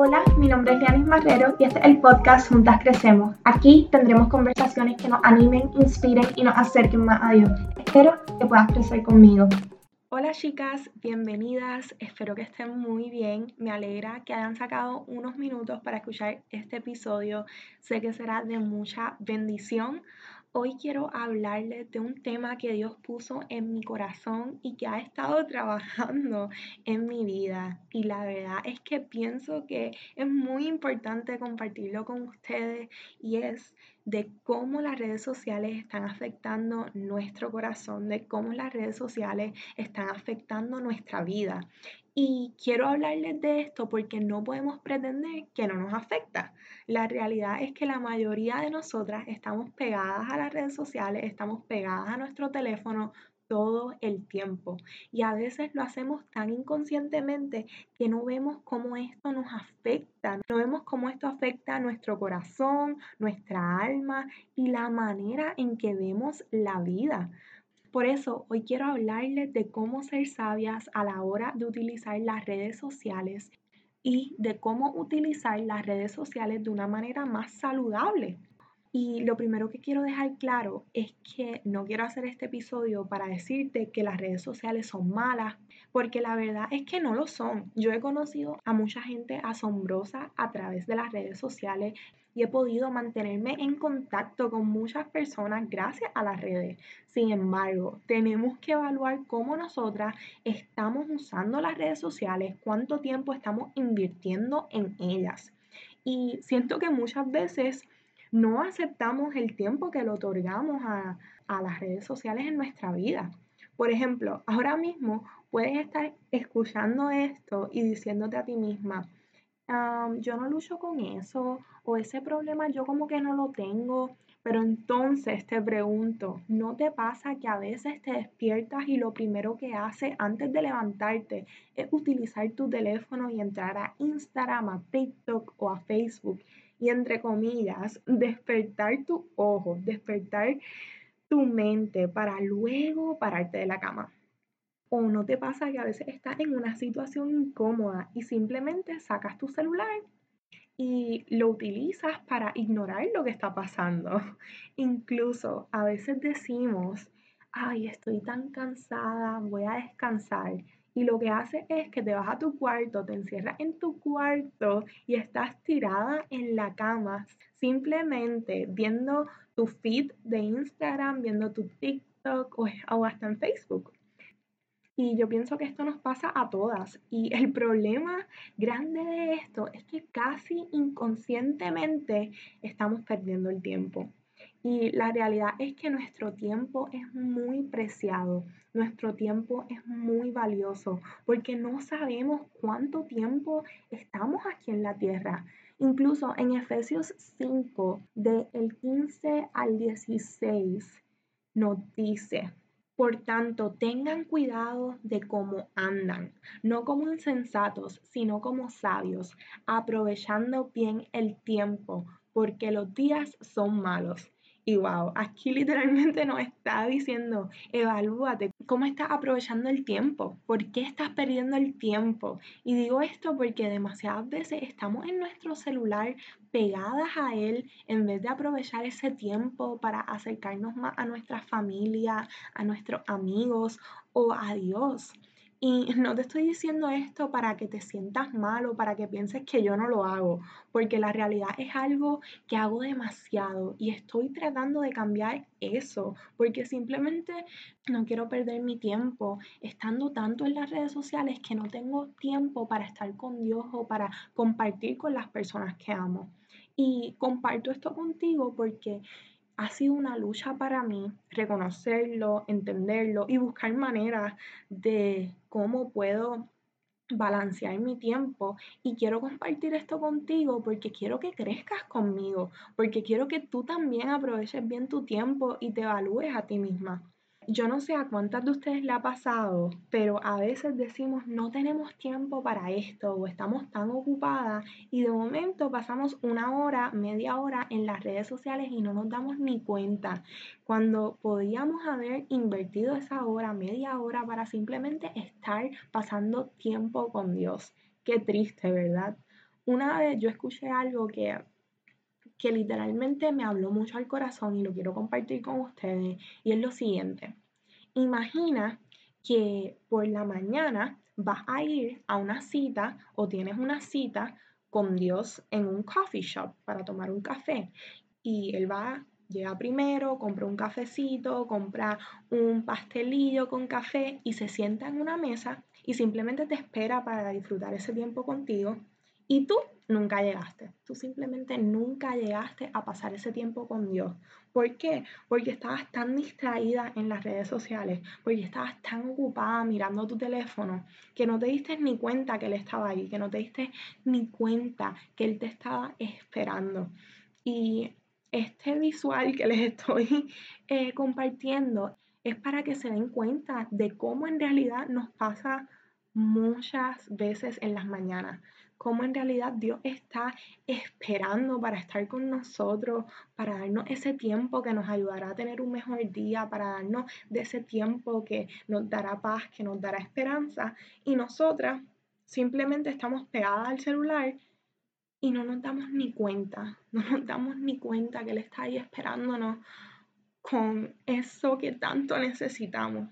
Hola, mi nombre es Lianis Marrero y este es el podcast Juntas Crecemos. Aquí tendremos conversaciones que nos animen, inspiren y nos acerquen más a Dios. Espero que puedas crecer conmigo. Hola chicas, bienvenidas. Espero que estén muy bien. Me alegra que hayan sacado unos minutos para escuchar este episodio. Sé que será de mucha bendición. Hoy quiero hablarles de un tema que Dios puso en mi corazón y que ha estado trabajando en mi vida. Y la verdad es que pienso que es muy importante compartirlo con ustedes y es de cómo las redes sociales están afectando nuestro corazón, de cómo las redes sociales están afectando nuestra vida. Y quiero hablarles de esto porque no podemos pretender que no nos afecta. La realidad es que la mayoría de nosotras estamos pegadas a las redes sociales, estamos pegadas a nuestro teléfono todo el tiempo. Y a veces lo hacemos tan inconscientemente que no vemos cómo esto nos afecta, no vemos cómo esto afecta a nuestro corazón, nuestra alma y la manera en que vemos la vida. Por eso hoy quiero hablarles de cómo ser sabias a la hora de utilizar las redes sociales y de cómo utilizar las redes sociales de una manera más saludable. Y lo primero que quiero dejar claro es que no quiero hacer este episodio para decirte que las redes sociales son malas, porque la verdad es que no lo son. Yo he conocido a mucha gente asombrosa a través de las redes sociales y he podido mantenerme en contacto con muchas personas gracias a las redes. Sin embargo, tenemos que evaluar cómo nosotras estamos usando las redes sociales, cuánto tiempo estamos invirtiendo en ellas. Y siento que muchas veces no aceptamos el tiempo que le otorgamos a, a las redes sociales en nuestra vida. Por ejemplo, ahora mismo puedes estar escuchando esto y diciéndote a ti misma, yo no lucho con eso o ese problema yo como que no lo tengo. Pero entonces te pregunto, ¿no te pasa que a veces te despiertas y lo primero que haces antes de levantarte es utilizar tu teléfono y entrar a Instagram, a TikTok o a Facebook? Y entre comillas, despertar tu ojo, despertar tu mente para luego pararte de la cama. ¿O no te pasa que a veces estás en una situación incómoda y simplemente sacas tu celular y lo utilizas para ignorar lo que está pasando? Incluso a veces decimos, ay, estoy tan cansada, voy a descansar. Y lo que hace es que te vas a tu cuarto, te encierras en tu cuarto y estás tirada en la cama, simplemente viendo tu feed de Instagram, viendo tu TikTok o hasta en Facebook. Y yo pienso que esto nos pasa a todas. Y el problema grande de esto es que casi inconscientemente estamos perdiendo el tiempo. Y la realidad es que nuestro tiempo es muy preciado, nuestro tiempo es muy valioso, porque no sabemos cuánto tiempo estamos aquí en la tierra. Incluso en Efesios 5, del 15 al 16, nos dice, por tanto, tengan cuidado de cómo andan, no como insensatos, sino como sabios, aprovechando bien el tiempo, porque los días son malos. Y wow, aquí literalmente nos está diciendo, evalúate cómo estás aprovechando el tiempo, por qué estás perdiendo el tiempo. Y digo esto porque demasiadas veces estamos en nuestro celular pegadas a él en vez de aprovechar ese tiempo para acercarnos más a nuestra familia, a nuestros amigos o a Dios. Y no te estoy diciendo esto para que te sientas mal o para que pienses que yo no lo hago, porque la realidad es algo que hago demasiado y estoy tratando de cambiar eso, porque simplemente no quiero perder mi tiempo estando tanto en las redes sociales que no tengo tiempo para estar con Dios o para compartir con las personas que amo. Y comparto esto contigo porque ha sido una lucha para mí reconocerlo, entenderlo y buscar maneras de cómo puedo balancear mi tiempo. Y quiero compartir esto contigo porque quiero que crezcas conmigo, porque quiero que tú también aproveches bien tu tiempo y te evalúes a ti misma yo no sé a cuántas de ustedes le ha pasado, pero a veces decimos no tenemos tiempo para esto o estamos tan ocupadas y de momento pasamos una hora, media hora en las redes sociales y no nos damos ni cuenta cuando podíamos haber invertido esa hora, media hora para simplemente estar pasando tiempo con Dios. Qué triste, ¿verdad? Una vez yo escuché algo que, que literalmente me habló mucho al corazón y lo quiero compartir con ustedes y es lo siguiente. Imagina que por la mañana vas a ir a una cita o tienes una cita con Dios en un coffee shop para tomar un café y él va llega primero, compra un cafecito, compra un pastelillo con café y se sienta en una mesa y simplemente te espera para disfrutar ese tiempo contigo y tú nunca llegaste, tú simplemente nunca llegaste a pasar ese tiempo con Dios. ¿Por qué? Porque estabas tan distraída en las redes sociales, porque estabas tan ocupada mirando tu teléfono, que no te diste ni cuenta que Él estaba ahí, que no te diste ni cuenta que Él te estaba esperando. Y este visual que les estoy eh, compartiendo es para que se den cuenta de cómo en realidad nos pasa muchas veces en las mañanas, cómo en realidad Dios está esperando para estar con nosotros, para darnos ese tiempo que nos ayudará a tener un mejor día, para darnos de ese tiempo que nos dará paz, que nos dará esperanza, y nosotras simplemente estamos pegadas al celular y no nos damos ni cuenta, no nos damos ni cuenta que Él está ahí esperándonos con eso que tanto necesitamos.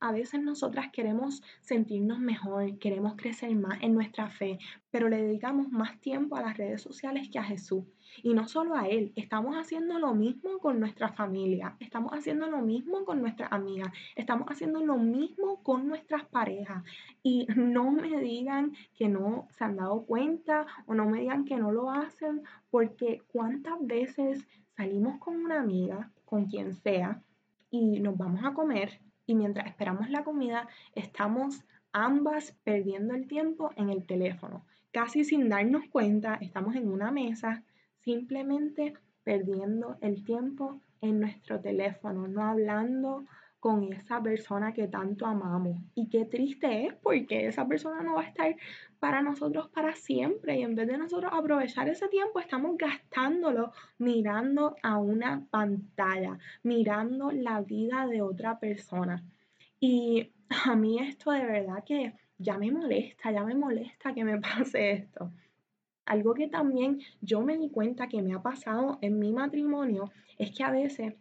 A veces nosotras queremos sentirnos mejor, queremos crecer más en nuestra fe, pero le dedicamos más tiempo a las redes sociales que a Jesús. Y no solo a Él, estamos haciendo lo mismo con nuestra familia, estamos haciendo lo mismo con nuestras amigas, estamos haciendo lo mismo con nuestras parejas. Y no me digan que no se han dado cuenta o no me digan que no lo hacen, porque cuántas veces salimos con una amiga, con quien sea, y nos vamos a comer y mientras esperamos la comida estamos ambas perdiendo el tiempo en el teléfono. Casi sin darnos cuenta, estamos en una mesa simplemente perdiendo el tiempo en nuestro teléfono, no hablando con esa persona que tanto amamos. Y qué triste es porque esa persona no va a estar para nosotros para siempre y en vez de nosotros aprovechar ese tiempo estamos gastándolo mirando a una pantalla, mirando la vida de otra persona. Y a mí esto de verdad que ya me molesta, ya me molesta que me pase esto. Algo que también yo me di cuenta que me ha pasado en mi matrimonio es que a veces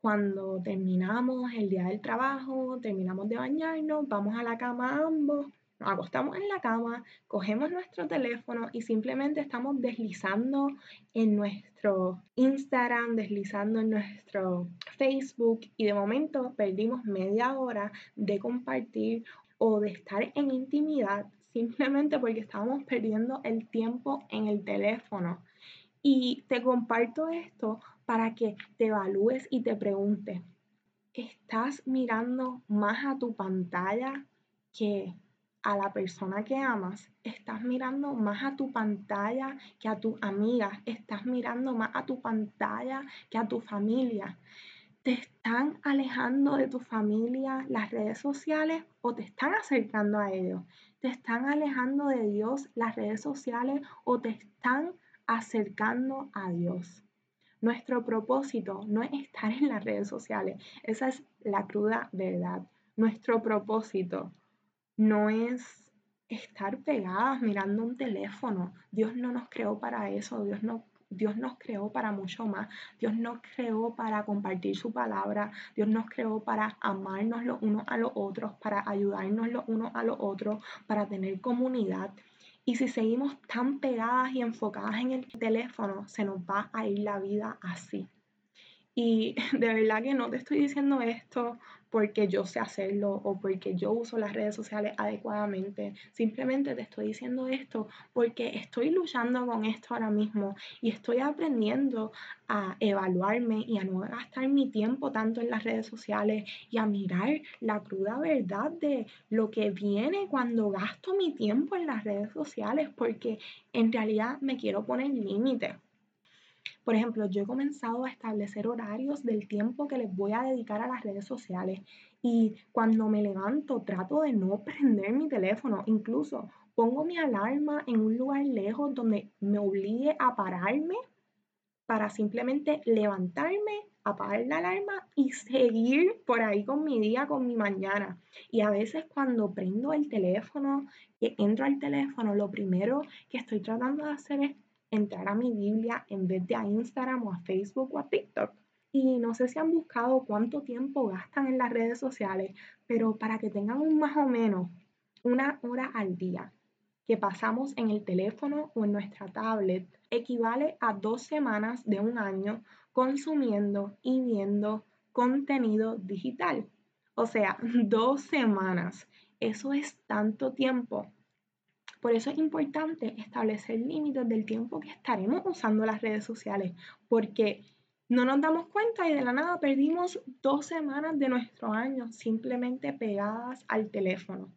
cuando terminamos el día del trabajo, terminamos de bañarnos, vamos a la cama ambos, nos acostamos en la cama, cogemos nuestro teléfono y simplemente estamos deslizando en nuestro Instagram, deslizando en nuestro Facebook y de momento perdimos media hora de compartir o de estar en intimidad simplemente porque estábamos perdiendo el tiempo en el teléfono. Y te comparto esto para que te evalúes y te preguntes, ¿estás mirando más a tu pantalla que a la persona que amas? ¿Estás mirando más a tu pantalla que a tu amiga? ¿Estás mirando más a tu pantalla que a tu familia? ¿Te están alejando de tu familia las redes sociales o te están acercando a ellos? ¿Te están alejando de Dios las redes sociales o te están acercando a Dios. Nuestro propósito no es estar en las redes sociales, esa es la cruda verdad. Nuestro propósito no es estar pegadas mirando un teléfono. Dios no nos creó para eso, Dios no Dios nos creó para mucho más. Dios nos creó para compartir su palabra. Dios nos creó para amarnos los unos a los otros, para ayudarnos los unos a los otros, para tener comunidad. Y si seguimos tan pegadas y enfocadas en el teléfono, se nos va a ir la vida así. Y de verdad que no te estoy diciendo esto porque yo sé hacerlo o porque yo uso las redes sociales adecuadamente. Simplemente te estoy diciendo esto porque estoy luchando con esto ahora mismo y estoy aprendiendo a evaluarme y a no gastar mi tiempo tanto en las redes sociales y a mirar la cruda verdad de lo que viene cuando gasto mi tiempo en las redes sociales porque en realidad me quiero poner límites por ejemplo, yo he comenzado a establecer horarios del tiempo que les voy a dedicar a las redes sociales y cuando me levanto trato de no prender mi teléfono, incluso pongo mi alarma en un lugar lejos donde me obligue a pararme para simplemente levantarme, apagar la alarma y seguir por ahí con mi día, con mi mañana. Y a veces cuando prendo el teléfono, que entro al teléfono, lo primero que estoy tratando de hacer es entrar a mi Biblia en vez de a Instagram o a Facebook o a TikTok. Y no sé si han buscado cuánto tiempo gastan en las redes sociales, pero para que tengan más o menos una hora al día que pasamos en el teléfono o en nuestra tablet equivale a dos semanas de un año consumiendo y viendo contenido digital. O sea, dos semanas. Eso es tanto tiempo. Por eso es importante establecer límites del tiempo que estaremos usando las redes sociales, porque no nos damos cuenta y de la nada perdimos dos semanas de nuestro año simplemente pegadas al teléfono.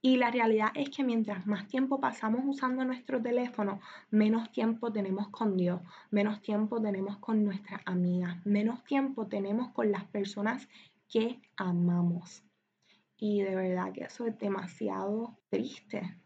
Y la realidad es que mientras más tiempo pasamos usando nuestro teléfono, menos tiempo tenemos con Dios, menos tiempo tenemos con nuestras amigas, menos tiempo tenemos con las personas que amamos. Y de verdad que eso es demasiado triste.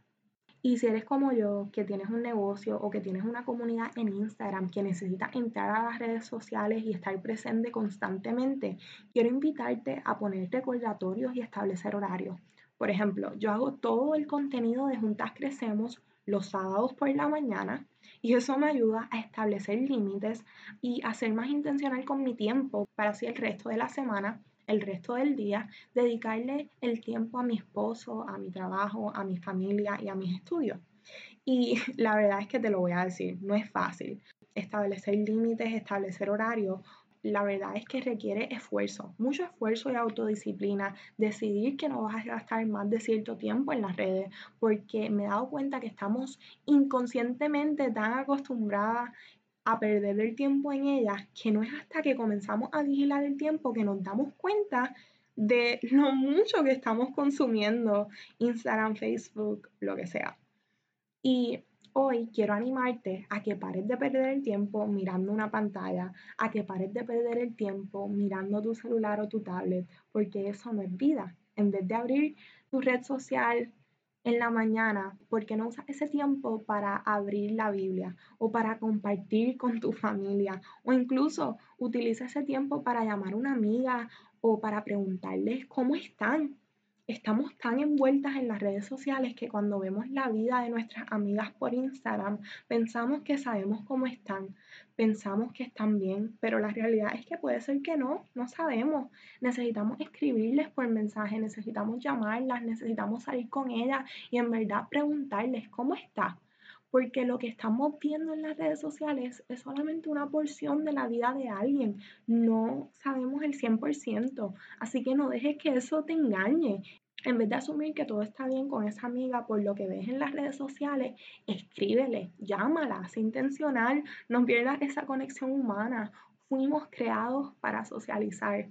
Y si eres como yo, que tienes un negocio o que tienes una comunidad en Instagram que necesita entrar a las redes sociales y estar presente constantemente, quiero invitarte a poner recordatorios y establecer horarios. Por ejemplo, yo hago todo el contenido de Juntas Crecemos los sábados por la mañana y eso me ayuda a establecer límites y a ser más intencional con mi tiempo para así el resto de la semana, el resto del día, dedicarle el tiempo a mi esposo, a mi trabajo, a mi familia y a mis estudios. Y la verdad es que te lo voy a decir, no es fácil establecer límites, establecer horarios la verdad es que requiere esfuerzo, mucho esfuerzo y autodisciplina, decidir que no vas a gastar más de cierto tiempo en las redes, porque me he dado cuenta que estamos inconscientemente tan acostumbradas a perder el tiempo en ellas que no es hasta que comenzamos a vigilar el tiempo que nos damos cuenta de lo mucho que estamos consumiendo Instagram, Facebook, lo que sea. Y Hoy quiero animarte a que pares de perder el tiempo mirando una pantalla, a que pares de perder el tiempo mirando tu celular o tu tablet, porque eso no es vida. En vez de abrir tu red social en la mañana, ¿por qué no usas ese tiempo para abrir la Biblia o para compartir con tu familia? O incluso utiliza ese tiempo para llamar a una amiga o para preguntarles cómo están estamos tan envueltas en las redes sociales que cuando vemos la vida de nuestras amigas por Instagram, pensamos que sabemos cómo están, pensamos que están bien, pero la realidad es que puede ser que no, no sabemos. Necesitamos escribirles por mensaje, necesitamos llamarlas, necesitamos salir con ellas y en verdad preguntarles cómo está porque lo que estamos viendo en las redes sociales es solamente una porción de la vida de alguien, no sabemos el 100%, así que no dejes que eso te engañe. En vez de asumir que todo está bien con esa amiga por lo que ves en las redes sociales, escríbele, llámala, sé intencional, no pierdas esa conexión humana. Fuimos creados para socializar.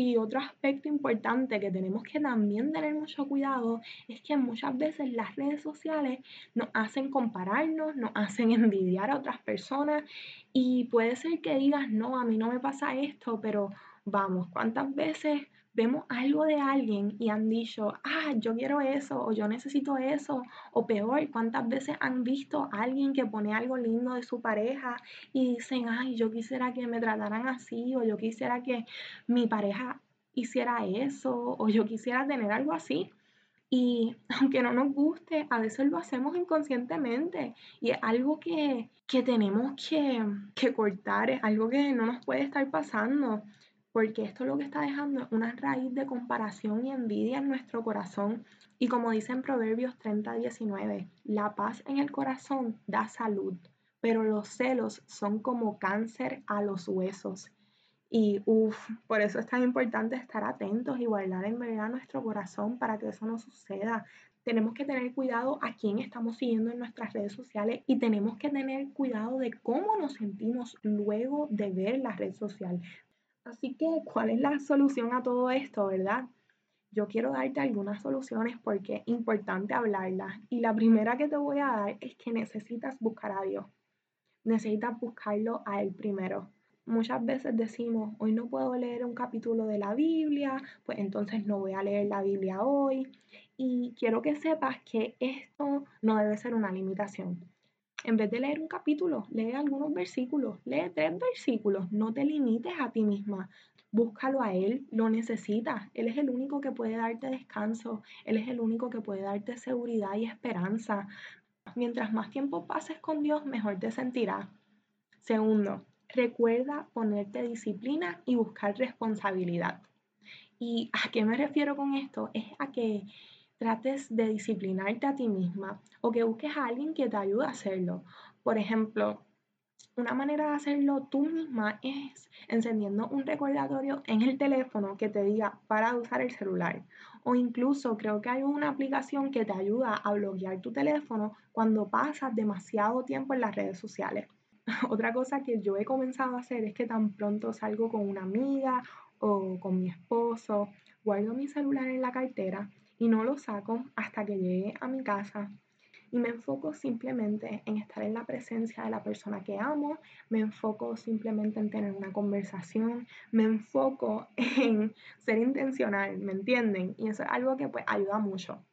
Y otro aspecto importante que tenemos que también tener mucho cuidado es que muchas veces las redes sociales nos hacen compararnos, nos hacen envidiar a otras personas. Y puede ser que digas, no, a mí no me pasa esto, pero vamos, ¿cuántas veces vemos algo de alguien y han dicho, ah, yo quiero eso o yo necesito eso? O peor, ¿cuántas veces han visto a alguien que pone algo lindo de su pareja y dicen, ay, yo quisiera que me trataran así o yo quisiera que mi pareja hiciera eso o yo quisiera tener algo así? Y aunque no nos guste, a veces lo hacemos inconscientemente y es algo que, tenemos que, que cortar, es algo que no nos puede estar pasando porque esto lo que está dejando es una raíz de comparación y envidia en nuestro corazón. Y como dice en Proverbios 30, 19, la paz en el corazón da salud, pero los celos son como cáncer a los huesos. Y uff, por eso es tan importante estar atentos y guardar en verdad nuestro corazón para que eso no suceda. Tenemos que tener cuidado a quién estamos siguiendo en nuestras redes sociales y tenemos que tener cuidado de cómo nos sentimos luego de ver la red social. Así que, ¿cuál es la solución a todo esto, verdad? Yo quiero darte algunas soluciones porque es importante hablarlas. Y la primera que te voy a dar es que necesitas buscar a Dios. Necesitas buscarlo a Él primero. Muchas veces decimos, hoy no puedo leer un capítulo de la Biblia, pues entonces no voy a leer la Biblia hoy. Y quiero que sepas que esto no debe ser una limitación. En vez de leer un capítulo, lee algunos versículos, lee tres versículos, no te limites a ti misma. Búscalo a Él, lo necesitas. Él es el único que puede darte descanso, Él es el único que puede darte seguridad y esperanza. Mientras más tiempo pases con Dios, mejor te sentirás. Segundo, recuerda ponerte disciplina y buscar responsabilidad. ¿Y a qué me refiero con esto? Es a que trates de disciplinarte a ti misma o que busques a alguien que te ayude a hacerlo. Por ejemplo, una manera de hacerlo tú misma es encendiendo un recordatorio en el teléfono que te diga para usar el celular. O incluso creo que hay una aplicación que te ayuda a bloquear tu teléfono cuando pasas demasiado tiempo en las redes sociales. Otra cosa que yo he comenzado a hacer es que tan pronto salgo con una amiga o con mi esposo, guardo mi celular en la cartera y no lo saco hasta que llegue a mi casa y me enfoco simplemente en estar en la presencia de la persona que amo, me enfoco simplemente en tener una conversación, me enfoco en ser intencional, ¿me entienden? Y eso es algo que pues ayuda mucho.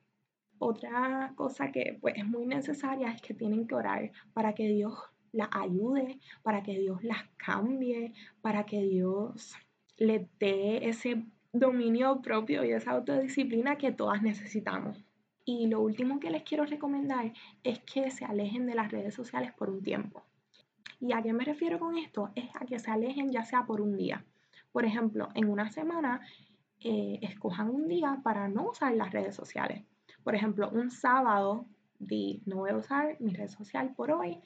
Otra cosa que pues es muy necesaria es que tienen que orar para que Dios las ayude, para que Dios las cambie, para que Dios le dé ese dominio propio y esa autodisciplina que todas necesitamos. Y lo último que les quiero recomendar es que se alejen de las redes sociales por un tiempo. ¿Y a qué me refiero con esto? Es a que se alejen ya sea por un día. Por ejemplo, en una semana, eh, escojan un día para no usar las redes sociales. Por ejemplo, un sábado, di, no voy a usar mi red social por hoy.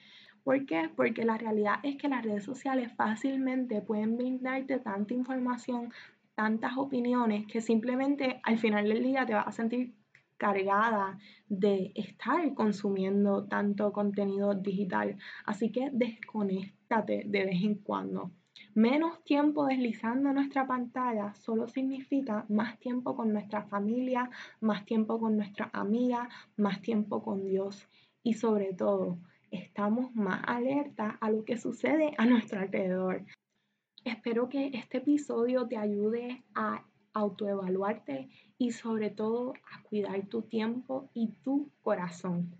¿Por qué? Porque la realidad es que las redes sociales fácilmente pueden brindarte tanta información, tantas opiniones que simplemente al final del día te vas a sentir cargada de estar consumiendo tanto contenido digital. Así que desconéctate de vez en cuando. Menos tiempo deslizando nuestra pantalla solo significa más tiempo con nuestra familia, más tiempo con nuestra amiga, más tiempo con Dios y sobre todo estamos más alerta a lo que sucede a nuestro alrededor. Espero que este episodio te ayude a autoevaluarte y sobre todo a cuidar tu tiempo y tu corazón.